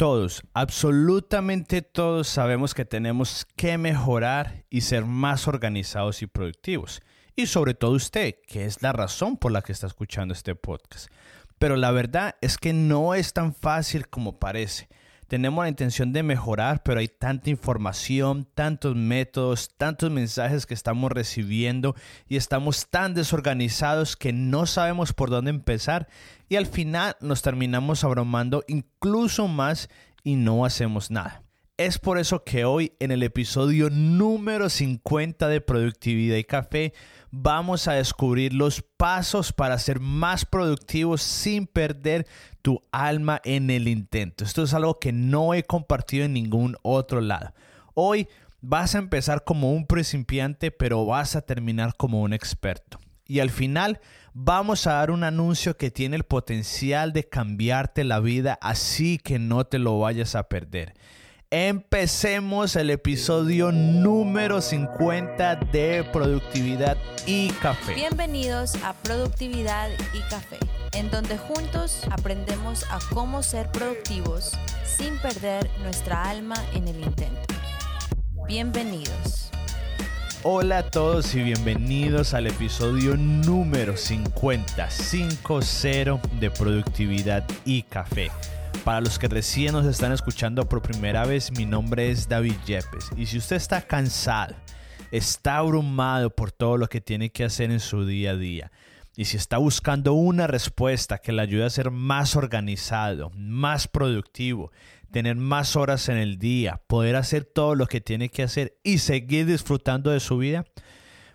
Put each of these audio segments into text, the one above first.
Todos, absolutamente todos sabemos que tenemos que mejorar y ser más organizados y productivos. Y sobre todo usted, que es la razón por la que está escuchando este podcast. Pero la verdad es que no es tan fácil como parece tenemos la intención de mejorar, pero hay tanta información, tantos métodos, tantos mensajes que estamos recibiendo y estamos tan desorganizados que no sabemos por dónde empezar y al final nos terminamos abrumando incluso más y no hacemos nada. Es por eso que hoy en el episodio número 50 de Productividad y Café vamos a descubrir los pasos para ser más productivos sin perder tu alma en el intento. Esto es algo que no he compartido en ningún otro lado. Hoy vas a empezar como un principiante, pero vas a terminar como un experto. Y al final vamos a dar un anuncio que tiene el potencial de cambiarte la vida, así que no te lo vayas a perder. Empecemos el episodio número 50 de Productividad y Café. Bienvenidos a Productividad y Café, en donde juntos aprendemos a cómo ser productivos sin perder nuestra alma en el intento. Bienvenidos. Hola a todos y bienvenidos al episodio número 50, 50 de Productividad y Café. Para los que recién nos están escuchando por primera vez, mi nombre es David Yepes. Y si usted está cansado, está abrumado por todo lo que tiene que hacer en su día a día, y si está buscando una respuesta que le ayude a ser más organizado, más productivo, tener más horas en el día, poder hacer todo lo que tiene que hacer y seguir disfrutando de su vida,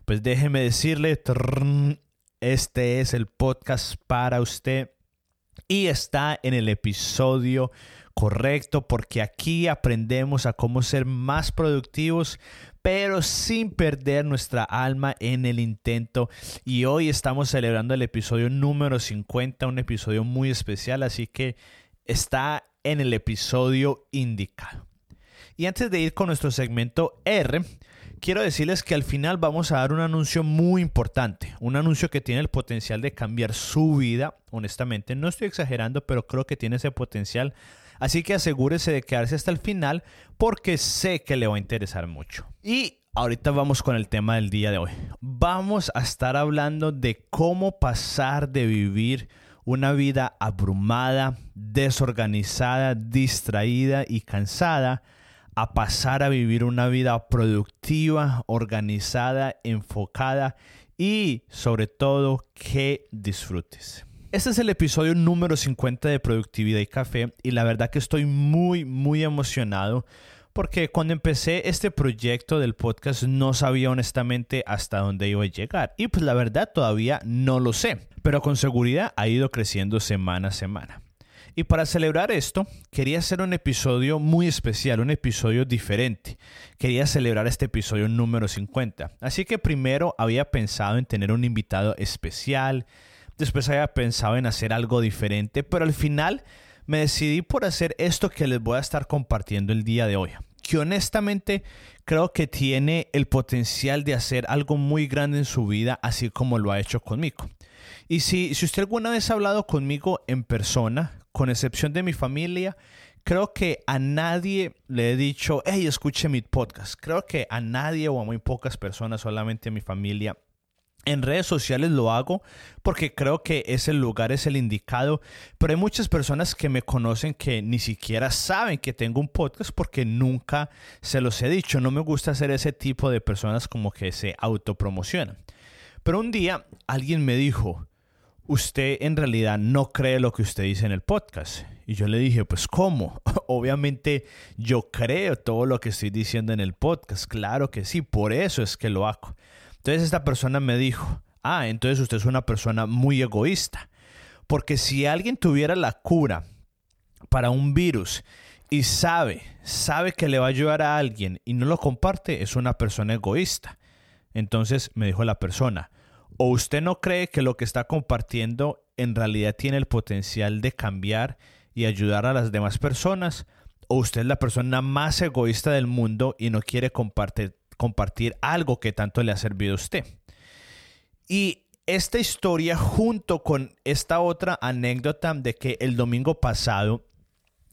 pues déjeme decirle, este es el podcast para usted y está en el episodio correcto porque aquí aprendemos a cómo ser más productivos pero sin perder nuestra alma en el intento. Y hoy estamos celebrando el episodio número 50 un episodio muy especial así que está en el episodio indicado y antes de ir con nuestro segmento R quiero decirles que al final vamos a dar un anuncio muy importante, un anuncio que tiene el potencial de cambiar su vida, honestamente, no estoy exagerando, pero creo que tiene ese potencial, así que asegúrese de quedarse hasta el final porque sé que le va a interesar mucho. Y ahorita vamos con el tema del día de hoy. Vamos a estar hablando de cómo pasar de vivir una vida abrumada, desorganizada, distraída y cansada a pasar a vivir una vida productiva, organizada, enfocada y sobre todo que disfrutes. Este es el episodio número 50 de Productividad y Café y la verdad que estoy muy muy emocionado porque cuando empecé este proyecto del podcast no sabía honestamente hasta dónde iba a llegar y pues la verdad todavía no lo sé, pero con seguridad ha ido creciendo semana a semana. Y para celebrar esto, quería hacer un episodio muy especial, un episodio diferente. Quería celebrar este episodio número 50. Así que primero había pensado en tener un invitado especial, después había pensado en hacer algo diferente, pero al final me decidí por hacer esto que les voy a estar compartiendo el día de hoy, que honestamente creo que tiene el potencial de hacer algo muy grande en su vida, así como lo ha hecho conmigo. Y si, si usted alguna vez ha hablado conmigo en persona, con excepción de mi familia, creo que a nadie le he dicho, hey, escuche mi podcast. Creo que a nadie o a muy pocas personas, solamente a mi familia. En redes sociales lo hago porque creo que ese lugar es el indicado, pero hay muchas personas que me conocen que ni siquiera saben que tengo un podcast porque nunca se los he dicho. No me gusta ser ese tipo de personas como que se autopromocionan. Pero un día alguien me dijo, usted en realidad no cree lo que usted dice en el podcast. Y yo le dije, pues ¿cómo? Obviamente yo creo todo lo que estoy diciendo en el podcast. Claro que sí, por eso es que lo hago. Entonces esta persona me dijo, ah, entonces usted es una persona muy egoísta. Porque si alguien tuviera la cura para un virus y sabe, sabe que le va a ayudar a alguien y no lo comparte, es una persona egoísta. Entonces me dijo la persona, o usted no cree que lo que está compartiendo en realidad tiene el potencial de cambiar y ayudar a las demás personas, o usted es la persona más egoísta del mundo y no quiere compartir, compartir algo que tanto le ha servido a usted. Y esta historia junto con esta otra anécdota de que el domingo pasado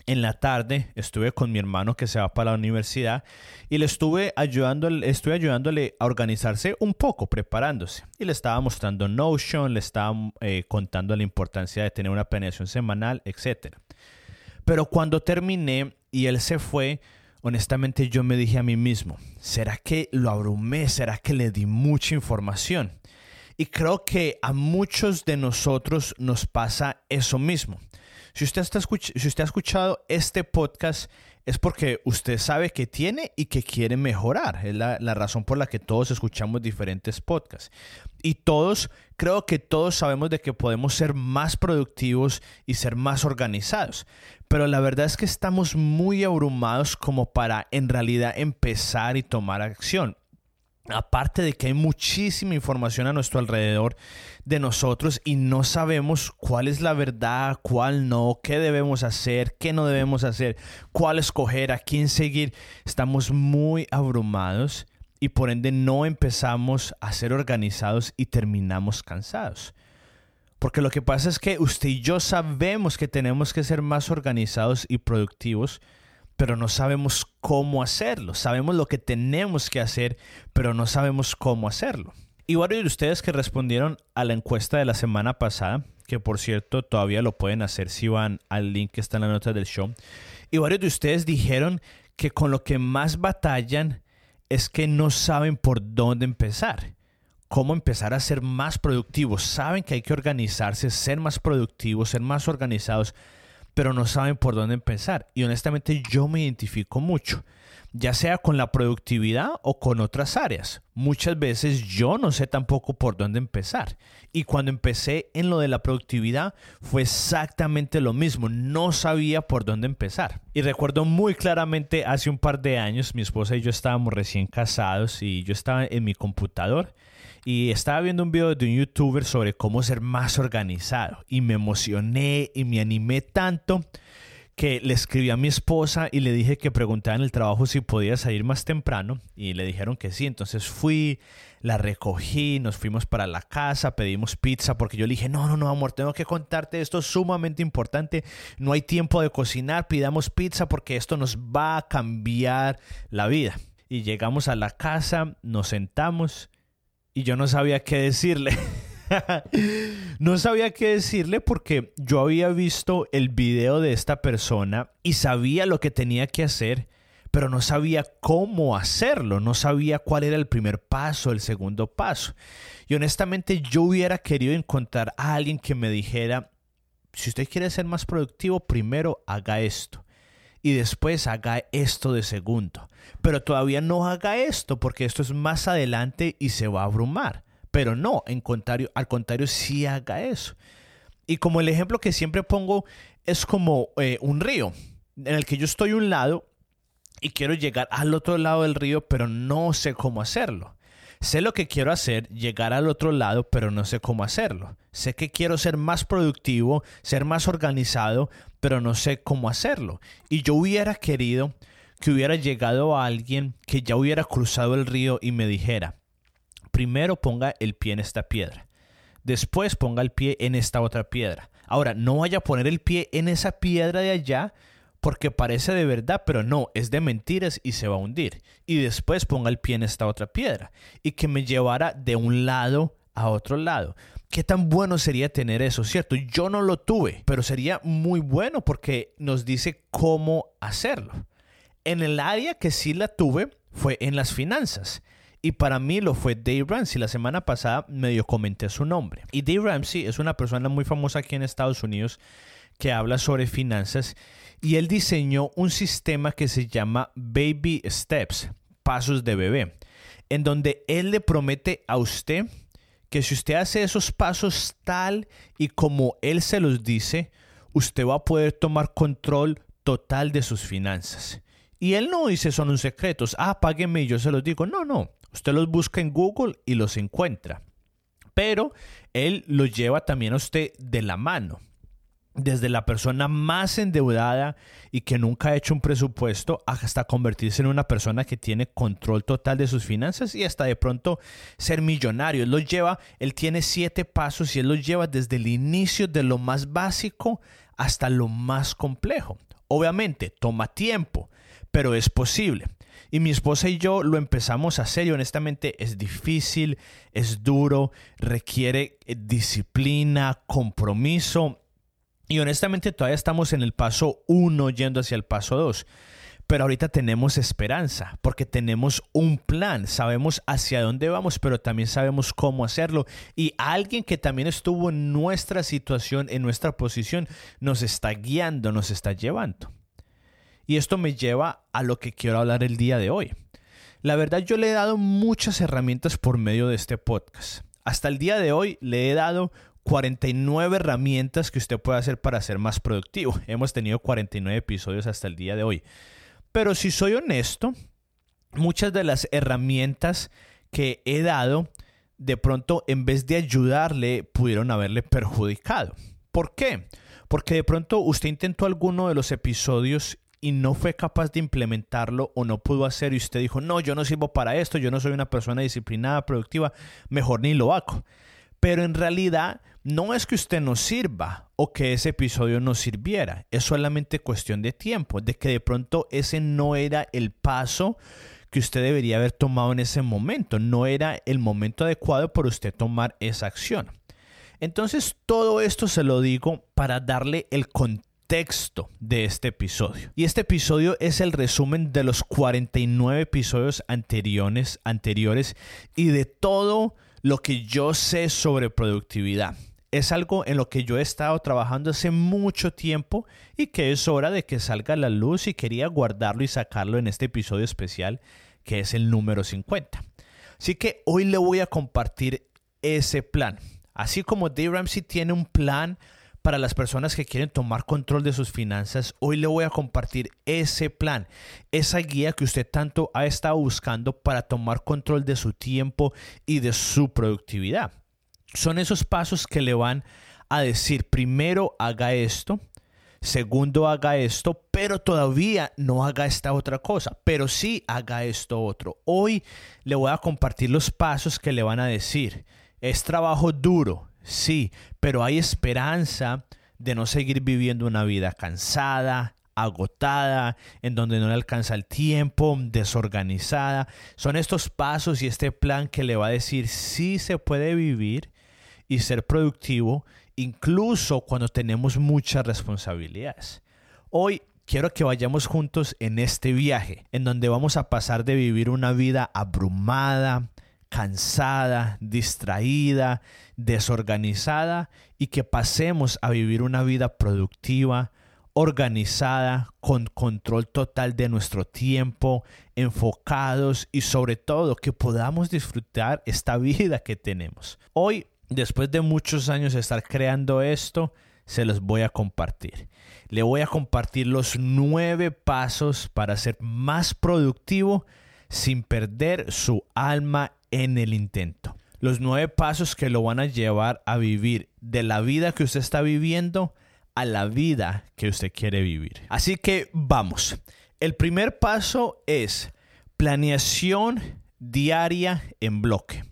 en la tarde estuve con mi hermano que se va para la universidad y le estuve ayudándole, estuve ayudándole a organizarse un poco, preparándose. Y le estaba mostrando Notion, le estaba eh, contando la importancia de tener una planeación semanal, etc. Pero cuando terminé y él se fue, honestamente yo me dije a mí mismo, ¿será que lo abrumé? ¿Será que le di mucha información? Y creo que a muchos de nosotros nos pasa eso mismo. Si usted, está si usted ha escuchado este podcast es porque usted sabe que tiene y que quiere mejorar. Es la, la, razón por la que todos escuchamos diferentes podcasts. Y todos, creo que todos sabemos de que podemos ser más productivos y ser más organizados. Pero la verdad es que estamos muy abrumados como para en realidad empezar y tomar acción. Aparte de que hay muchísima información a nuestro alrededor de nosotros y no sabemos cuál es la verdad, cuál no, qué debemos hacer, qué no debemos hacer, cuál escoger, a quién seguir, estamos muy abrumados y por ende no empezamos a ser organizados y terminamos cansados. Porque lo que pasa es que usted y yo sabemos que tenemos que ser más organizados y productivos, pero no sabemos cómo hacerlo. Sabemos lo que tenemos que hacer, pero no sabemos cómo hacerlo. Y varios de ustedes que respondieron a la encuesta de la semana pasada, que por cierto todavía lo pueden hacer si van al link que está en la nota del show, y varios de ustedes dijeron que con lo que más batallan es que no saben por dónde empezar cómo empezar a ser más productivos. Saben que hay que organizarse, ser más productivos, ser más organizados, pero no saben por dónde empezar. Y honestamente yo me identifico mucho, ya sea con la productividad o con otras áreas. Muchas veces yo no sé tampoco por dónde empezar. Y cuando empecé en lo de la productividad fue exactamente lo mismo, no sabía por dónde empezar. Y recuerdo muy claramente hace un par de años, mi esposa y yo estábamos recién casados y yo estaba en mi computador y estaba viendo un video de un youtuber sobre cómo ser más organizado y me emocioné y me animé tanto que le escribí a mi esposa y le dije que preguntaba en el trabajo si podía salir más temprano y le dijeron que sí, entonces fui, la recogí, nos fuimos para la casa, pedimos pizza porque yo le dije, no, no, no, amor, tengo que contarte esto es sumamente importante, no hay tiempo de cocinar, pidamos pizza porque esto nos va a cambiar la vida. Y llegamos a la casa, nos sentamos y yo no sabía qué decirle. no sabía qué decirle porque yo había visto el video de esta persona y sabía lo que tenía que hacer, pero no sabía cómo hacerlo, no sabía cuál era el primer paso, el segundo paso. Y honestamente yo hubiera querido encontrar a alguien que me dijera, si usted quiere ser más productivo, primero haga esto y después haga esto de segundo. Pero todavía no haga esto porque esto es más adelante y se va a abrumar. Pero no, en contrario, al contrario, sí haga eso. Y como el ejemplo que siempre pongo es como eh, un río en el que yo estoy un lado y quiero llegar al otro lado del río, pero no sé cómo hacerlo. Sé lo que quiero hacer, llegar al otro lado, pero no sé cómo hacerlo. Sé que quiero ser más productivo, ser más organizado, pero no sé cómo hacerlo. Y yo hubiera querido que hubiera llegado a alguien que ya hubiera cruzado el río y me dijera, primero ponga el pie en esta piedra, después ponga el pie en esta otra piedra. Ahora, no vaya a poner el pie en esa piedra de allá porque parece de verdad, pero no, es de mentiras y se va a hundir. Y después ponga el pie en esta otra piedra y que me llevara de un lado a otro lado. ¿Qué tan bueno sería tener eso, cierto? Yo no lo tuve, pero sería muy bueno porque nos dice cómo hacerlo. En el área que sí la tuve fue en las finanzas. Y para mí lo fue Dave Ramsey. La semana pasada medio comenté su nombre. Y Dave Ramsey es una persona muy famosa aquí en Estados Unidos que habla sobre finanzas y él diseñó un sistema que se llama Baby Steps, pasos de bebé, en donde él le promete a usted que si usted hace esos pasos tal y como él se los dice, usted va a poder tomar control total de sus finanzas. Y él no dice son un secretos, ah, págueme y yo se los digo. No, no, usted los busca en Google y los encuentra. Pero él los lleva también a usted de la mano desde la persona más endeudada y que nunca ha hecho un presupuesto hasta convertirse en una persona que tiene control total de sus finanzas y hasta de pronto ser millonario. Él los lleva, él tiene siete pasos y él los lleva desde el inicio de lo más básico hasta lo más complejo. Obviamente, toma tiempo, pero es posible. Y mi esposa y yo lo empezamos a hacer y honestamente es difícil, es duro, requiere eh, disciplina, compromiso. Y honestamente todavía estamos en el paso 1 yendo hacia el paso 2. Pero ahorita tenemos esperanza porque tenemos un plan, sabemos hacia dónde vamos, pero también sabemos cómo hacerlo. Y alguien que también estuvo en nuestra situación, en nuestra posición, nos está guiando, nos está llevando. Y esto me lleva a lo que quiero hablar el día de hoy. La verdad yo le he dado muchas herramientas por medio de este podcast. Hasta el día de hoy le he dado 49 herramientas que usted puede hacer para ser más productivo. Hemos tenido 49 episodios hasta el día de hoy. Pero si soy honesto, muchas de las herramientas que he dado, de pronto en vez de ayudarle, pudieron haberle perjudicado. ¿Por qué? Porque de pronto usted intentó alguno de los episodios y no fue capaz de implementarlo o no pudo hacer y usted dijo, no, yo no sirvo para esto, yo no soy una persona disciplinada, productiva, mejor ni lo hago. Pero en realidad no es que usted no sirva o que ese episodio no sirviera, es solamente cuestión de tiempo, de que de pronto ese no era el paso que usted debería haber tomado en ese momento, no era el momento adecuado para usted tomar esa acción. Entonces todo esto se lo digo para darle el contexto de este episodio. Y este episodio es el resumen de los 49 episodios anteriores, anteriores y de todo lo que yo sé sobre productividad. Es algo en lo que yo he estado trabajando hace mucho tiempo y que es hora de que salga a la luz y quería guardarlo y sacarlo en este episodio especial que es el número 50. Así que hoy le voy a compartir ese plan. Así como Dave Ramsey tiene un plan para las personas que quieren tomar control de sus finanzas, hoy le voy a compartir ese plan, esa guía que usted tanto ha estado buscando para tomar control de su tiempo y de su productividad. Son esos pasos que le van a decir, primero haga esto, segundo haga esto, pero todavía no haga esta otra cosa, pero sí haga esto otro. Hoy le voy a compartir los pasos que le van a decir. Es trabajo duro, Sí, pero hay esperanza de no seguir viviendo una vida cansada, agotada, en donde no le alcanza el tiempo, desorganizada. Son estos pasos y este plan que le va a decir si se puede vivir y ser productivo incluso cuando tenemos muchas responsabilidades. Hoy quiero que vayamos juntos en este viaje, en donde vamos a pasar de vivir una vida abrumada, cansada, distraída, desorganizada y que pasemos a vivir una vida productiva, organizada, con control total de nuestro tiempo, enfocados y sobre todo que podamos disfrutar esta vida que tenemos. Hoy, después de muchos años de estar creando esto, se los voy a compartir. Le voy a compartir los nueve pasos para ser más productivo sin perder su alma en el intento. Los nueve pasos que lo van a llevar a vivir de la vida que usted está viviendo a la vida que usted quiere vivir. Así que vamos. El primer paso es planeación diaria en bloque.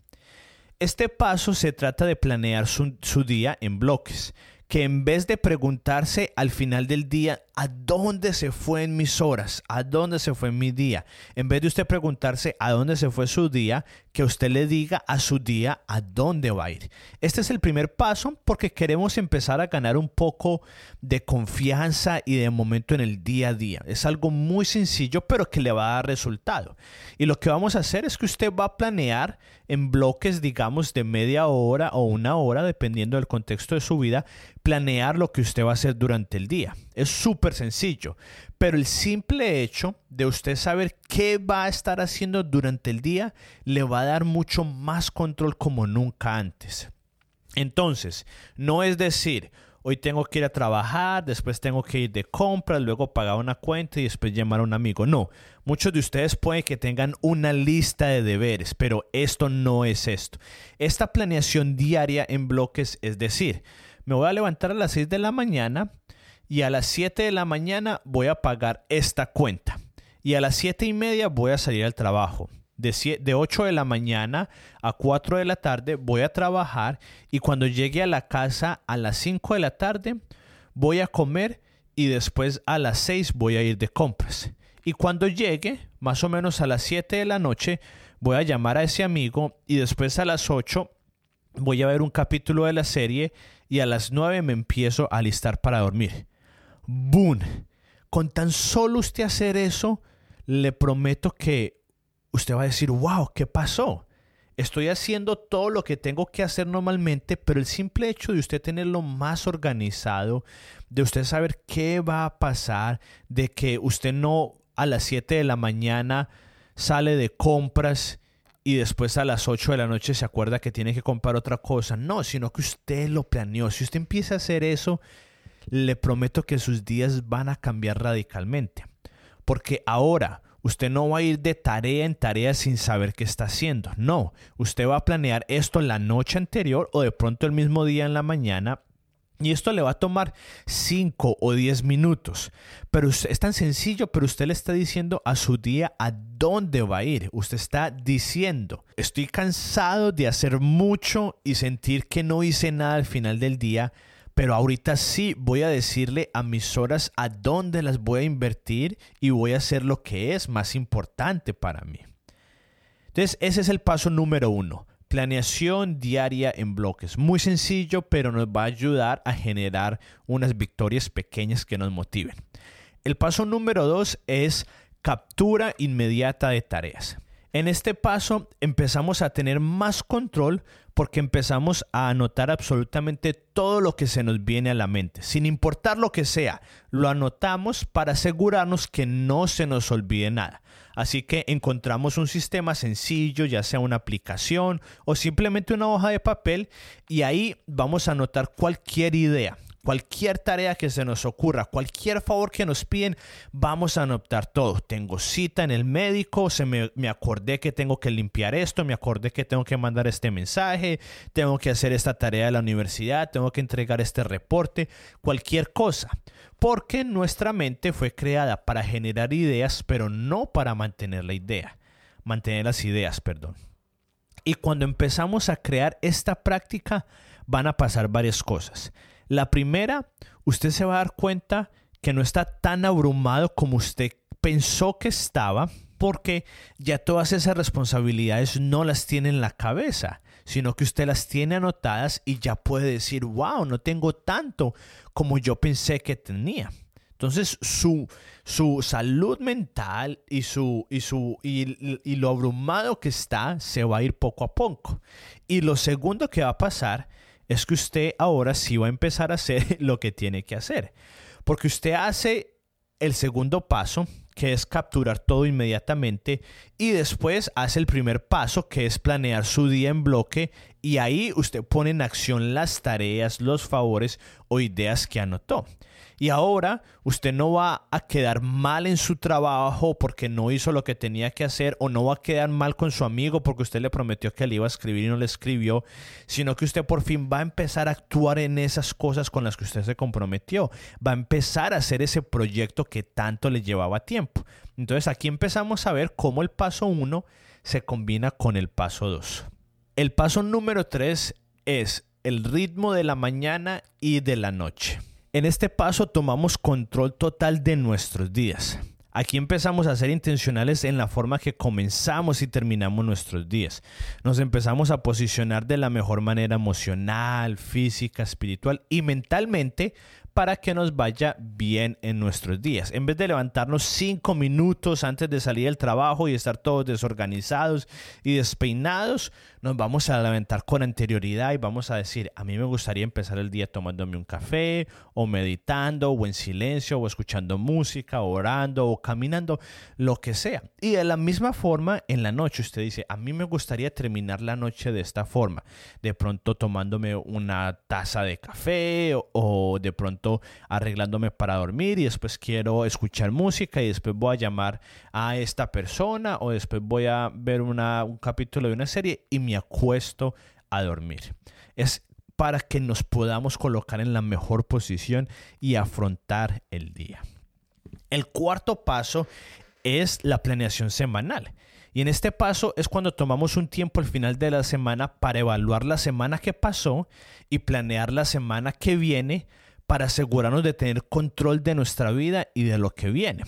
Este paso se trata de planear su, día en bloques que en vez de preguntarse al final del día, ¿a dónde se fue en mis horas? ¿A dónde se fue en mi día? En vez de usted preguntarse a dónde se fue su día, que usted le diga a su día a dónde va a ir. Este es el primer paso porque queremos empezar a ganar un poco de confianza y de momento en el día a día. Es algo muy sencillo, pero que le va a dar resultado. Y lo que vamos a hacer es que usted va a planear en bloques, digamos, de media hora o una hora, dependiendo del contexto de su vida, planear lo que usted va a hacer durante el día. Es súper sencillo, pero el simple hecho de usted saber qué va a estar haciendo durante el día le va a dar mucho más control como nunca antes. Entonces, no es decir, hoy tengo que ir a trabajar, después tengo que ir de compras, luego pagar una cuenta y después llamar a un amigo. No, muchos de ustedes pueden que tengan una lista de deberes, pero esto no es esto. Esta planeación diaria en bloques es decir, me voy a levantar a las 6 de la mañana y a las 7 de la mañana voy a pagar esta cuenta. Y a las 7 y media voy a salir al trabajo. De, de 8 de la mañana a 4 de la tarde voy a trabajar y cuando llegue a la casa a las 5 de la tarde voy a comer y después a las 6 voy a ir de compras. Y cuando llegue, más o menos a las 7 de la noche, voy a llamar a ese amigo y después a las 8 voy a ver un capítulo de la serie y a las 9 me empiezo a alistar para dormir. ¡Boom! Con tan solo usted hacer eso, le prometo que usted va a decir, wow, ¿qué pasó? Estoy haciendo todo lo que tengo que hacer normalmente, pero el simple hecho de usted tenerlo más organizado, de usted saber qué va a pasar, de que usted no a las 7 de la mañana sale de compras y después a las 8 de la noche se acuerda que tiene que comprar otra cosa. No, sino que usted lo planeó. Si usted empieza a hacer eso, le prometo que sus días van a cambiar radicalmente. Porque ahora usted no va a ir de tarea en tarea sin saber qué está haciendo. No, usted va a planear esto la noche anterior o de pronto el mismo día en la mañana y esto le va a tomar 5 o 10 minutos. Pero es tan sencillo, pero usted le está diciendo a su día a dónde va a ir. Usted está diciendo, estoy cansado de hacer mucho y sentir que no hice nada al final del día, pero ahorita sí voy a decirle a mis horas a dónde las voy a invertir y voy a hacer lo que es más importante para mí. Entonces, ese es el paso número uno. Planeación diaria en bloques. Muy sencillo, pero nos va a ayudar a generar unas victorias pequeñas que nos motiven. El paso número dos es captura inmediata de tareas. En este paso empezamos a tener más control porque empezamos a anotar absolutamente todo lo que se nos viene a la mente, sin importar lo que sea. Lo anotamos para asegurarnos que no se nos olvide nada. Así que encontramos un sistema sencillo, ya sea una aplicación o simplemente una hoja de papel, y ahí vamos a anotar cualquier idea, Cualquier tarea que se nos ocurra, cualquier favor que nos piden, vamos a anotar todo. Tengo cita en el médico, se me, me, acordé que tengo que limpiar esto, me acordé que tengo que mandar este mensaje, tengo que hacer esta tarea de la universidad, tengo que entregar este reporte, cualquier cosa. Porque nuestra mente fue creada para generar ideas, pero no para mantener la idea. Mantener las ideas, perdón. Y cuando empezamos a crear esta práctica, van a pasar varias cosas. La primera, usted se va a dar cuenta que no está tan abrumado como usted pensó que estaba, porque ya todas esas responsabilidades no las tiene en la cabeza, sino que usted las tiene anotadas y ya puede decir, wow, no tengo tanto como yo pensé que tenía. Entonces su, su salud mental y, su, y, su, y, y lo abrumado que está se va a ir poco a poco. Y lo segundo que va a pasar es que usted ahora sí va a empezar a hacer lo que tiene que hacer. Porque usted hace el segundo paso, que es capturar todo inmediatamente, y después hace el primer paso, que es planear su día en bloque, y ahí usted pone en acción las tareas, los favores o ideas que anotó. Y ahora usted no va a quedar mal en su trabajo porque no hizo lo que tenía que hacer o no va a quedar mal con su amigo porque usted le prometió que le iba a escribir y no le escribió, sino que usted por fin va a empezar a actuar en esas cosas con las que usted se comprometió. Va a empezar a hacer ese proyecto que tanto le llevaba tiempo. Entonces aquí empezamos a ver cómo el paso 1 se combina con el paso 2. El paso número 3 es el ritmo de la mañana y de la noche. En este paso tomamos control total de nuestros días. Aquí empezamos a ser intencionales en la forma que comenzamos y terminamos nuestros días. Nos empezamos a posicionar de la mejor manera emocional, física, espiritual y mentalmente para que nos vaya bien en nuestros días. En vez de levantarnos cinco minutos antes de salir del trabajo y estar todos desorganizados y despeinados, nos vamos a levantar con anterioridad y vamos a decir, a mí me gustaría empezar el día tomándome un café o meditando o en silencio o escuchando música, orando o caminando, lo que sea. Y de la misma forma, en la noche usted dice, a mí me gustaría terminar la noche de esta forma, de pronto tomándome una taza de café o de pronto arreglándome para dormir y después quiero escuchar música y después voy a llamar a esta persona o después voy a ver una, un capítulo de una serie y me acuesto a dormir. Es para que nos podamos colocar en la mejor posición y afrontar el día. El cuarto paso es la planeación semanal. Y en este paso es cuando tomamos un tiempo al final de la semana para evaluar la semana que pasó y planear la semana que viene para asegurarnos de tener control de nuestra vida y de lo que viene.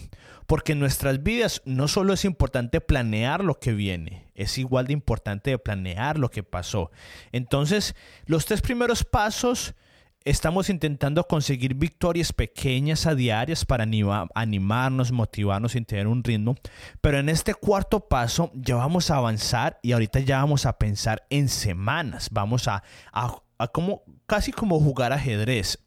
Porque en nuestras vidas no solo es importante planear lo que viene, es igual de importante planear lo que pasó. Entonces, los tres primeros pasos estamos intentando conseguir victorias pequeñas a diarias para animarnos, motivarnos y tener un ritmo. Pero en este cuarto paso ya vamos a avanzar y ahorita ya vamos a pensar en semanas. Vamos a, a como, casi como jugar ajedrez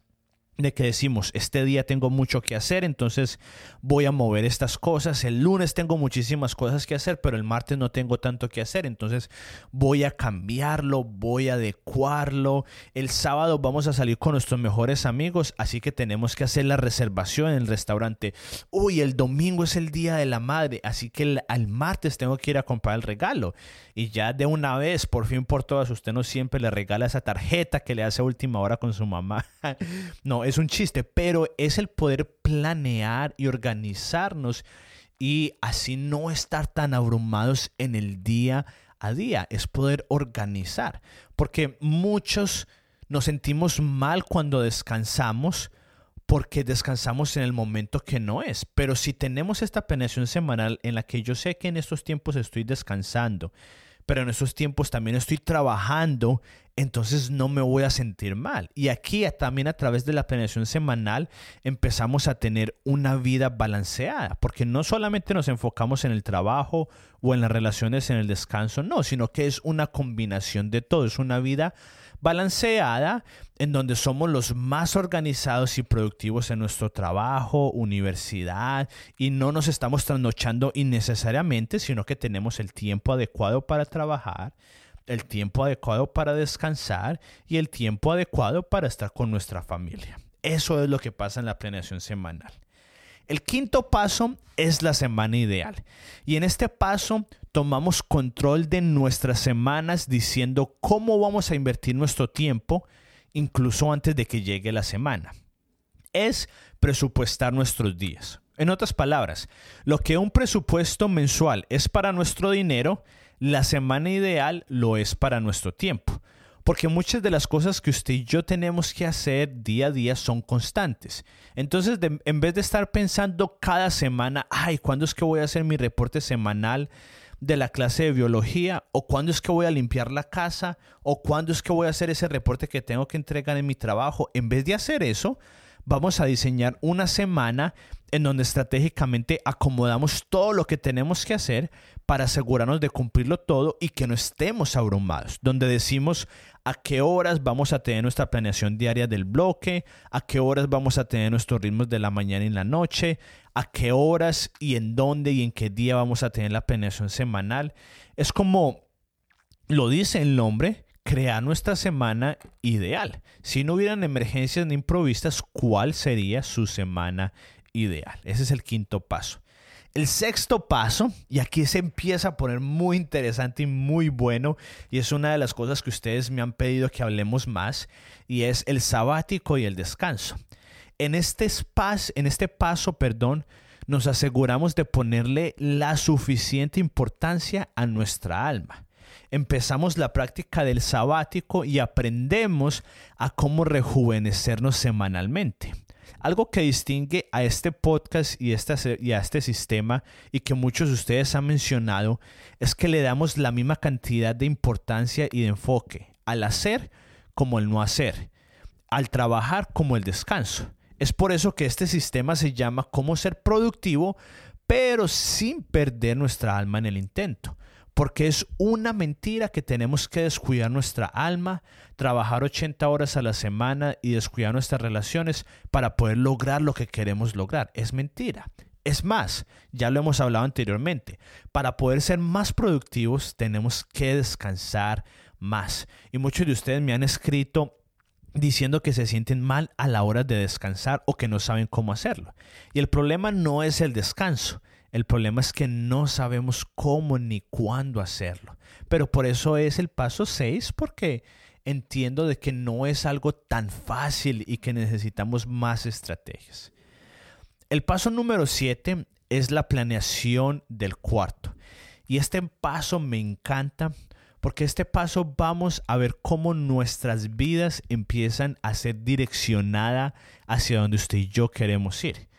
de que decimos, este día tengo mucho que hacer, entonces voy a mover estas cosas, el lunes tengo muchísimas cosas que hacer, pero el martes no tengo tanto que hacer, entonces voy a cambiarlo, voy a adecuarlo, el sábado vamos a salir con nuestros mejores amigos, así que tenemos que hacer la reservación en el restaurante, uy, el domingo es el día de la madre, así que el, al martes tengo que ir a comprar el regalo, y ya de una vez, por fin por todas, usted no siempre le regala esa tarjeta que le hace a última hora con su mamá, no, es un chiste, pero es el poder planear y organizarnos y así no estar tan abrumados en el día a día, es poder organizar, porque muchos nos sentimos mal cuando descansamos porque descansamos en el momento que no es. Pero si tenemos esta planeación semanal en la que yo sé que en estos tiempos estoy descansando, pero en estos tiempos también estoy trabajando, entonces no me voy a sentir mal. Y aquí también a través de la planeación semanal empezamos a tener una vida balanceada, porque no solamente nos enfocamos en el trabajo o en las relaciones, en el descanso, no, sino que es una combinación de todo, es una vida balanceada en donde somos los más organizados y productivos en nuestro trabajo, universidad y no nos estamos trasnochando innecesariamente, sino que tenemos el tiempo adecuado para trabajar, el tiempo adecuado para descansar y el tiempo adecuado para estar con nuestra familia. Eso es lo que pasa en la planeación semanal. El quinto paso es la semana ideal. Y en este paso tomamos control de nuestras semanas diciendo cómo vamos a invertir nuestro tiempo incluso antes de que llegue la semana. Es presupuestar nuestros días. En otras palabras, lo que un presupuesto mensual es para nuestro dinero, la semana ideal lo es para nuestro tiempo. Porque muchas de las cosas que usted y yo tenemos que hacer día a día son constantes. Entonces, en vez de estar pensando cada semana, ay, ¿cuándo es que voy a hacer mi reporte semanal de la clase de biología? ¿O cuándo es que voy a limpiar la casa? ¿O cuándo es que voy a hacer ese reporte que tengo que entregar en mi trabajo? En vez de hacer eso, vamos a diseñar una semana en donde estratégicamente acomodamos todo lo que tenemos que hacer para asegurarnos de cumplirlo todo y que no estemos abrumados, donde decimos a qué horas vamos a tener nuestra planeación diaria del bloque, a qué horas vamos a tener nuestros ritmos de la mañana y la noche, a qué horas y en dónde y en qué día vamos a tener la planeación semanal. Es como lo dice el nombre, crear nuestra semana ideal. Si no hubieran emergencias ni improvistas, ¿cuál sería su semana ideal? Ese es el quinto paso. El sexto paso, y aquí se empieza a poner muy interesante y muy bueno, y es una de las cosas que ustedes me han pedido que hablemos más, y es el sabático y el descanso. En este, en este paso, perdón, nos aseguramos de ponerle la suficiente importancia a nuestra alma. Empezamos la práctica del sabático y aprendemos a cómo rejuvenecernos semanalmente. Algo que distingue a este podcast y, a este sistema y que muchos de ustedes han mencionado es que le damos la misma cantidad de importancia y de enfoque al hacer como el no hacer, al trabajar como el descanso. Es por eso que este sistema se llama cómo ser productivo, pero sin perder nuestra alma en el intento porque es una mentira que tenemos que descuidar nuestra alma, trabajar 80 horas a la semana y descuidar nuestras relaciones para poder lograr lo que queremos lograr. Es mentira. Es más, ya lo hemos hablado anteriormente, para poder ser más productivos tenemos que descansar más. Y muchos de ustedes me han escrito diciendo que se sienten mal a la hora de descansar o que no saben cómo hacerlo. Y el problema no es el descanso, el problema es que no sabemos cómo ni cuándo hacerlo. Pero por eso es el paso 6, porque entiendo de que no es algo tan fácil y que necesitamos más estrategias. El paso número 7 es la planeación del cuarto. Y este paso me encanta porque este paso vamos a ver cómo nuestras vidas empiezan a ser direccionadas hacia donde usted y yo queremos ir.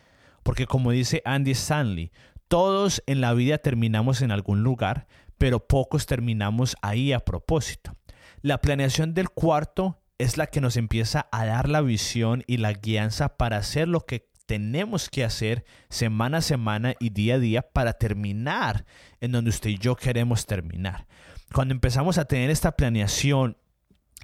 Porque como dice Andy Stanley, todos en la vida terminamos en algún lugar, pero pocos terminamos ahí a propósito. La planeación del cuarto es la que nos empieza a dar la visión y la guianza para hacer lo que tenemos que hacer semana a semana y día a día para terminar en donde usted y yo queremos terminar. Cuando empezamos a tener esta planeación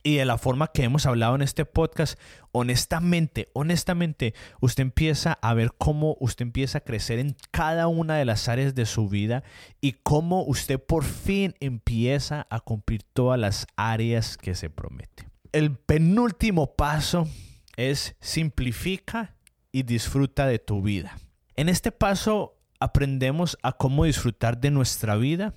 y de la forma que hemos hablado en este podcast, honestamente, honestamente, usted empieza a ver cómo usted empieza a crecer en cada una de las áreas de su vida y cómo usted por fin empieza a cumplir todas las áreas que se promete. El penúltimo paso es simplifica y disfruta de tu vida. En este paso aprendemos a cómo disfrutar de nuestra vida,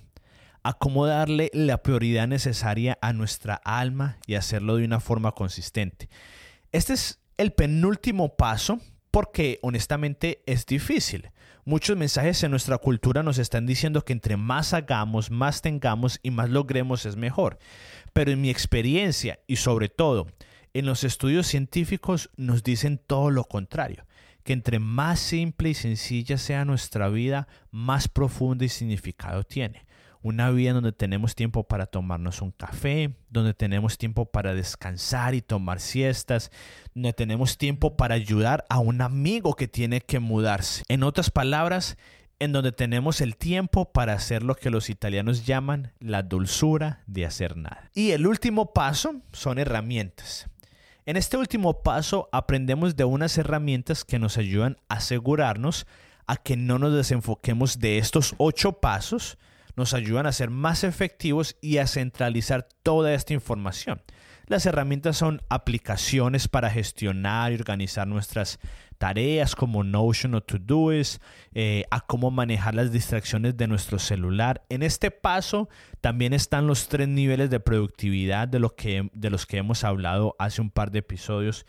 a cómo darle la prioridad necesaria a nuestra alma y hacerlo de una forma consistente. Este es el penúltimo paso porque honestamente es difícil. Muchos mensajes en nuestra cultura nos están diciendo que entre más hagamos, más tengamos y más logremos es mejor. Pero en mi experiencia y sobre todo en los estudios científicos nos dicen todo lo contrario, que entre más simple y sencilla sea nuestra vida, más profunda y significado tiene. Una vida donde tenemos tiempo para tomarnos un café, donde tenemos tiempo para descansar y tomar siestas, donde tenemos tiempo para ayudar a un amigo que tiene que mudarse. En otras palabras, en donde tenemos el tiempo para hacer lo que los italianos llaman la dulzura de hacer nada. Y el último paso son herramientas. En este último paso aprendemos de unas herramientas que nos ayudan a asegurarnos a que no nos desenfoquemos de estos ocho pasos, nos ayudan a ser más efectivos y a centralizar toda esta información. Las herramientas son aplicaciones para gestionar y organizar nuestras tareas como Notion o Todoist, eh, a cómo manejar las distracciones de nuestro celular. En este paso también están los tres niveles de productividad de, lo que, de los que hemos hablado hace un par de episodios.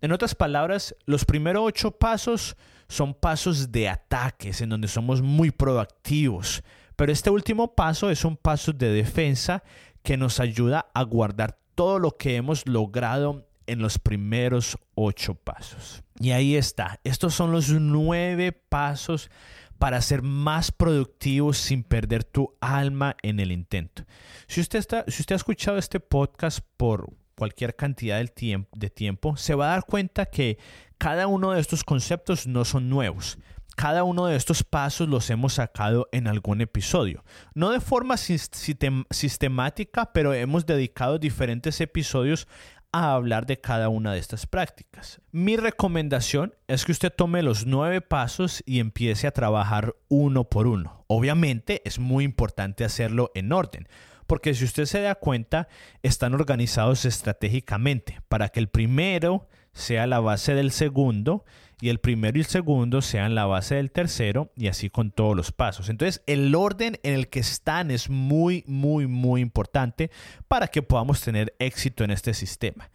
En otras palabras, los primeros ocho pasos son pasos de ataques en donde somos muy proactivos. Pero este último paso es un paso de defensa que nos ayuda a guardar todo lo que hemos logrado en los primeros ocho pasos. Y ahí está. Estos son los nueve pasos para ser más productivos sin perder tu alma en el intento. Si usted, está, si usted ha escuchado este podcast por cualquier cantidad de tiempo, se va a dar cuenta que cada uno de estos conceptos no son nuevos. Cada uno de estos pasos los hemos sacado en algún episodio. No de forma sistemática, pero hemos dedicado diferentes episodios a hablar de cada una de estas prácticas. Mi recomendación es que usted tome los nueve pasos y empiece a trabajar uno por uno. Obviamente es muy importante hacerlo en orden, porque si usted se da cuenta, están organizados estratégicamente para que el primero sea la base del segundo y el primero y el segundo sean la base del tercero y así con todos los pasos. Entonces el orden en el que están es muy, muy, muy importante para que podamos tener éxito en este sistema.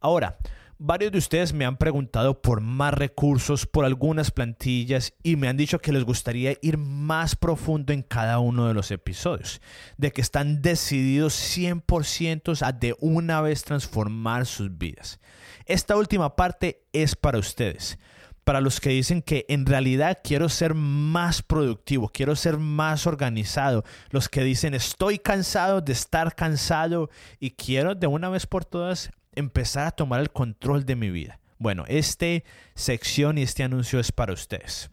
Ahora, varios de ustedes me han preguntado por más recursos, por algunas plantillas y me han dicho que les gustaría ir más profundo en cada uno de los episodios, de que están decididos 100% a de una vez transformar sus vidas. Esta última parte es para ustedes para los que dicen que en realidad quiero ser más productivo, quiero ser más organizado, los que dicen estoy cansado de estar cansado y quiero de una vez por todas empezar a tomar el control de mi vida. Bueno, esta sección y este anuncio es para ustedes.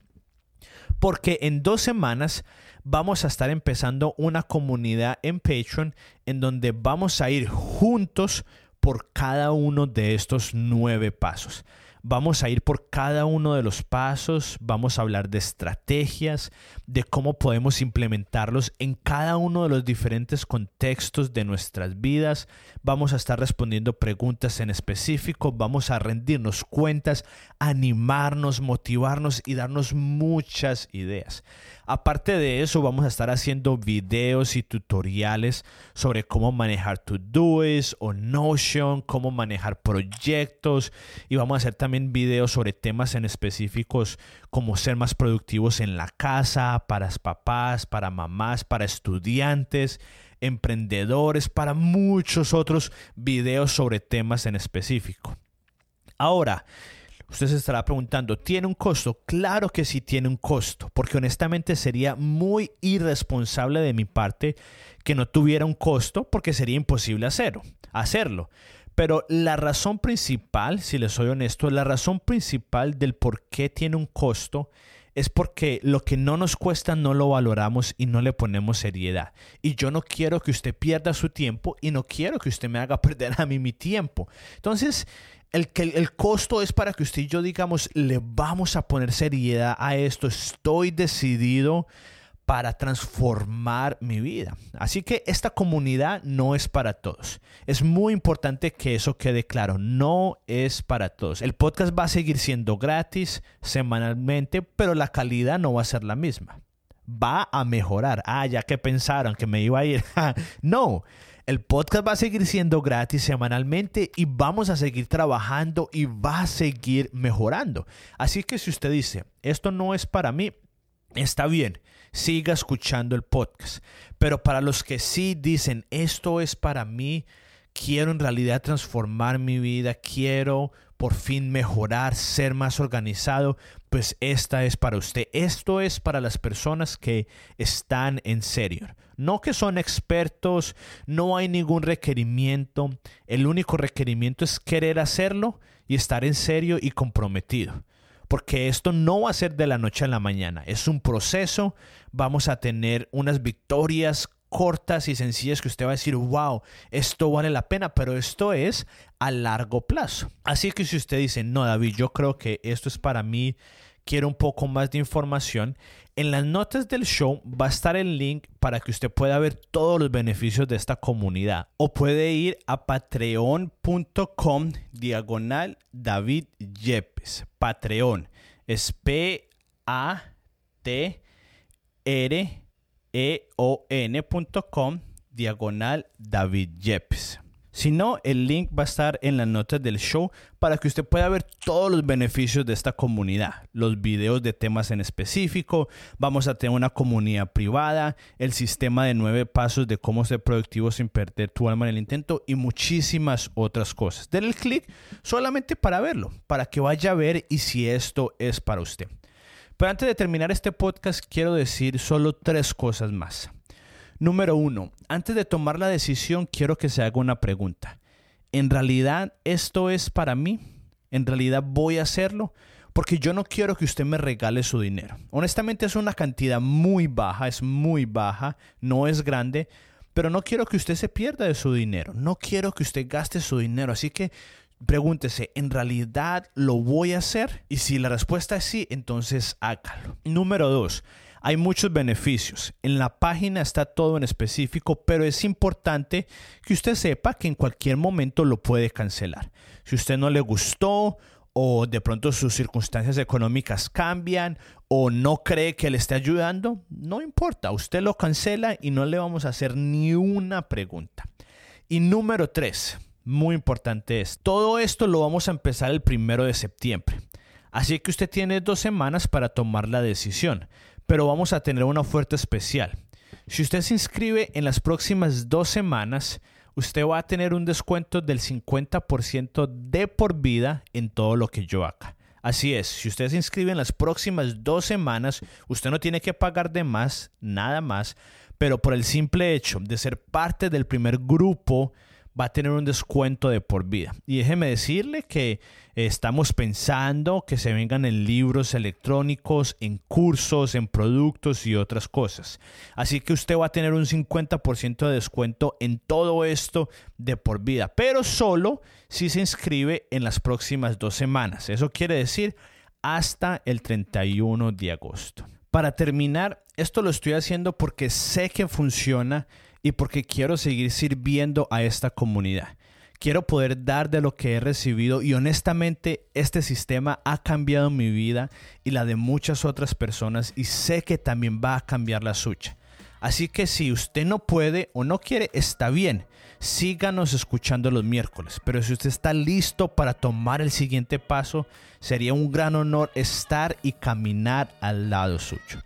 Porque en dos semanas vamos a estar empezando una comunidad en Patreon en donde vamos a ir juntos por cada uno de estos nueve pasos. Vamos a ir por cada uno de los pasos, vamos a hablar de estrategias, de cómo podemos implementarlos en cada uno de los diferentes contextos de nuestras vidas. Vamos a estar respondiendo preguntas en específico, vamos a rendirnos cuentas, animarnos, motivarnos y darnos muchas ideas. Aparte de eso, vamos a estar haciendo videos y tutoriales sobre cómo manejar Todoist o Notion, cómo manejar proyectos y vamos a hacer también también videos sobre temas en específicos como ser más productivos en la casa, para papás, para mamás, para estudiantes, emprendedores, para muchos otros videos sobre temas en específico. Ahora, Usted se estará preguntando, ¿tiene un costo? Claro que sí tiene un costo, porque honestamente sería muy irresponsable de mi parte que no tuviera un costo, porque sería imposible hacerlo. hacerlo. Pero la razón principal, si les soy honesto, la razón principal del por qué tiene un costo es porque lo que no nos cuesta no lo valoramos y no le ponemos seriedad. Y yo no quiero que usted pierda su tiempo y no quiero que usted me haga perder a mí mi tiempo. Entonces, el, que el costo es para que usted y yo digamos, le vamos a poner seriedad a esto, estoy decidido para transformar mi vida. Así que esta comunidad no es para todos. Es muy importante que eso quede claro, no es para todos. El podcast va a seguir siendo gratis semanalmente, pero la calidad no va a ser la misma. Va a mejorar. Ah, ya que pensaron que me iba a ir. no, el podcast va a seguir siendo gratis semanalmente y vamos a seguir trabajando y va a seguir mejorando. Así que si usted dice, esto no es para mí, está bien, siga escuchando el podcast. Pero para los que sí dicen, esto es para mí, quiero en realidad transformar mi vida, quiero por fin mejorar, ser más organizado, pues esta es para usted. Esto es para las personas que están en serio. No que son expertos, no hay ningún requerimiento. El único requerimiento es querer hacerlo y estar en serio y comprometido. Porque esto no va a ser de la noche a la mañana. Es un proceso. Vamos a tener unas victorias cortas y sencillas que usted va a decir, wow, esto vale la pena, pero esto es a largo plazo. Así que si usted dice, no, David, yo creo que esto es para mí, quiero un poco más de información, en las notas del show va a estar el link para que usted pueda ver todos los beneficios de esta comunidad. O puede ir a patreon.com diagonal David Yepes. Patreon es P-A-T-R eon.com diagonal David Yepes. Si no, el link va a estar en las notas del show para que usted pueda ver todos los beneficios de esta comunidad, los videos de temas en específico, vamos a tener una comunidad privada, el sistema de nueve pasos de cómo ser productivo sin perder tu alma en el intento y muchísimas otras cosas. Denle el clic solamente para verlo, para que vaya a ver y si esto es para usted. Pero antes de terminar este podcast, quiero decir solo tres cosas más. Número uno, antes de tomar la decisión, quiero que se haga una pregunta. ¿En realidad esto es para mí? ¿En realidad voy a hacerlo? Porque yo no quiero que usted me regale su dinero. Honestamente es una cantidad muy baja, es muy baja, no es grande, pero no quiero que usted se pierda de su dinero. No quiero que usted gaste su dinero. Así que pregúntese, ¿en realidad lo voy a hacer? Y si la respuesta es sí, entonces hágalo. Número dos, hay muchos beneficios. En la página está todo en específico, pero es importante que usted sepa que en cualquier momento lo puede cancelar. Si usted no le gustó o de pronto sus circunstancias económicas cambian o no cree que le esté ayudando, no importa, usted lo cancela y no le vamos a hacer ni una pregunta. Y número tres, muy importante es, todo esto lo vamos a empezar el primero de septiembre. Así que usted tiene dos semanas para tomar la decisión, pero vamos a tener una oferta especial. Si usted se inscribe en las próximas dos semanas, usted va a tener un descuento del 50% de por vida en todo lo que yo haga. Así es, si usted se inscribe en las próximas dos semanas, usted no tiene que pagar de más, nada más, pero por el simple hecho de ser parte del primer grupo va a tener un descuento de por vida. Y déjeme decirle que estamos pensando que se vengan en libros electrónicos, en cursos, en productos y otras cosas. Así que usted va a tener un 50% de descuento en todo esto de por vida, pero solo si se inscribe en las próximas dos semanas. Eso quiere decir hasta el 31 de agosto. Para terminar, esto lo estoy haciendo porque sé que funciona y porque quiero seguir sirviendo a esta comunidad. Quiero poder dar de lo que he recibido y honestamente este sistema ha cambiado mi vida y la de muchas otras personas y sé que también va a cambiar la suya. Así que si usted no puede o no quiere, está bien. síganos escuchando los miércoles. Pero si usted está listo para tomar el siguiente paso, sería un gran honor estar y caminar al lado suyo.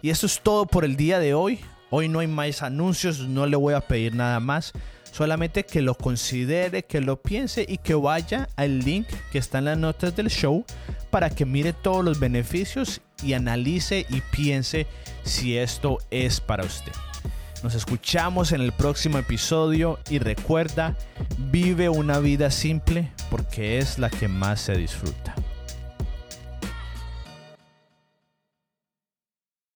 Y eso es todo por el día de hoy. Hoy no hay más anuncios, no le voy a pedir nada más. Solamente que lo considere, que lo piense y que vaya al link que está en las notas del show para que mire todos los beneficios y analice y piense si esto es para usted. Nos escuchamos en el próximo episodio y recuerda, vive una vida simple porque es la que más se disfruta.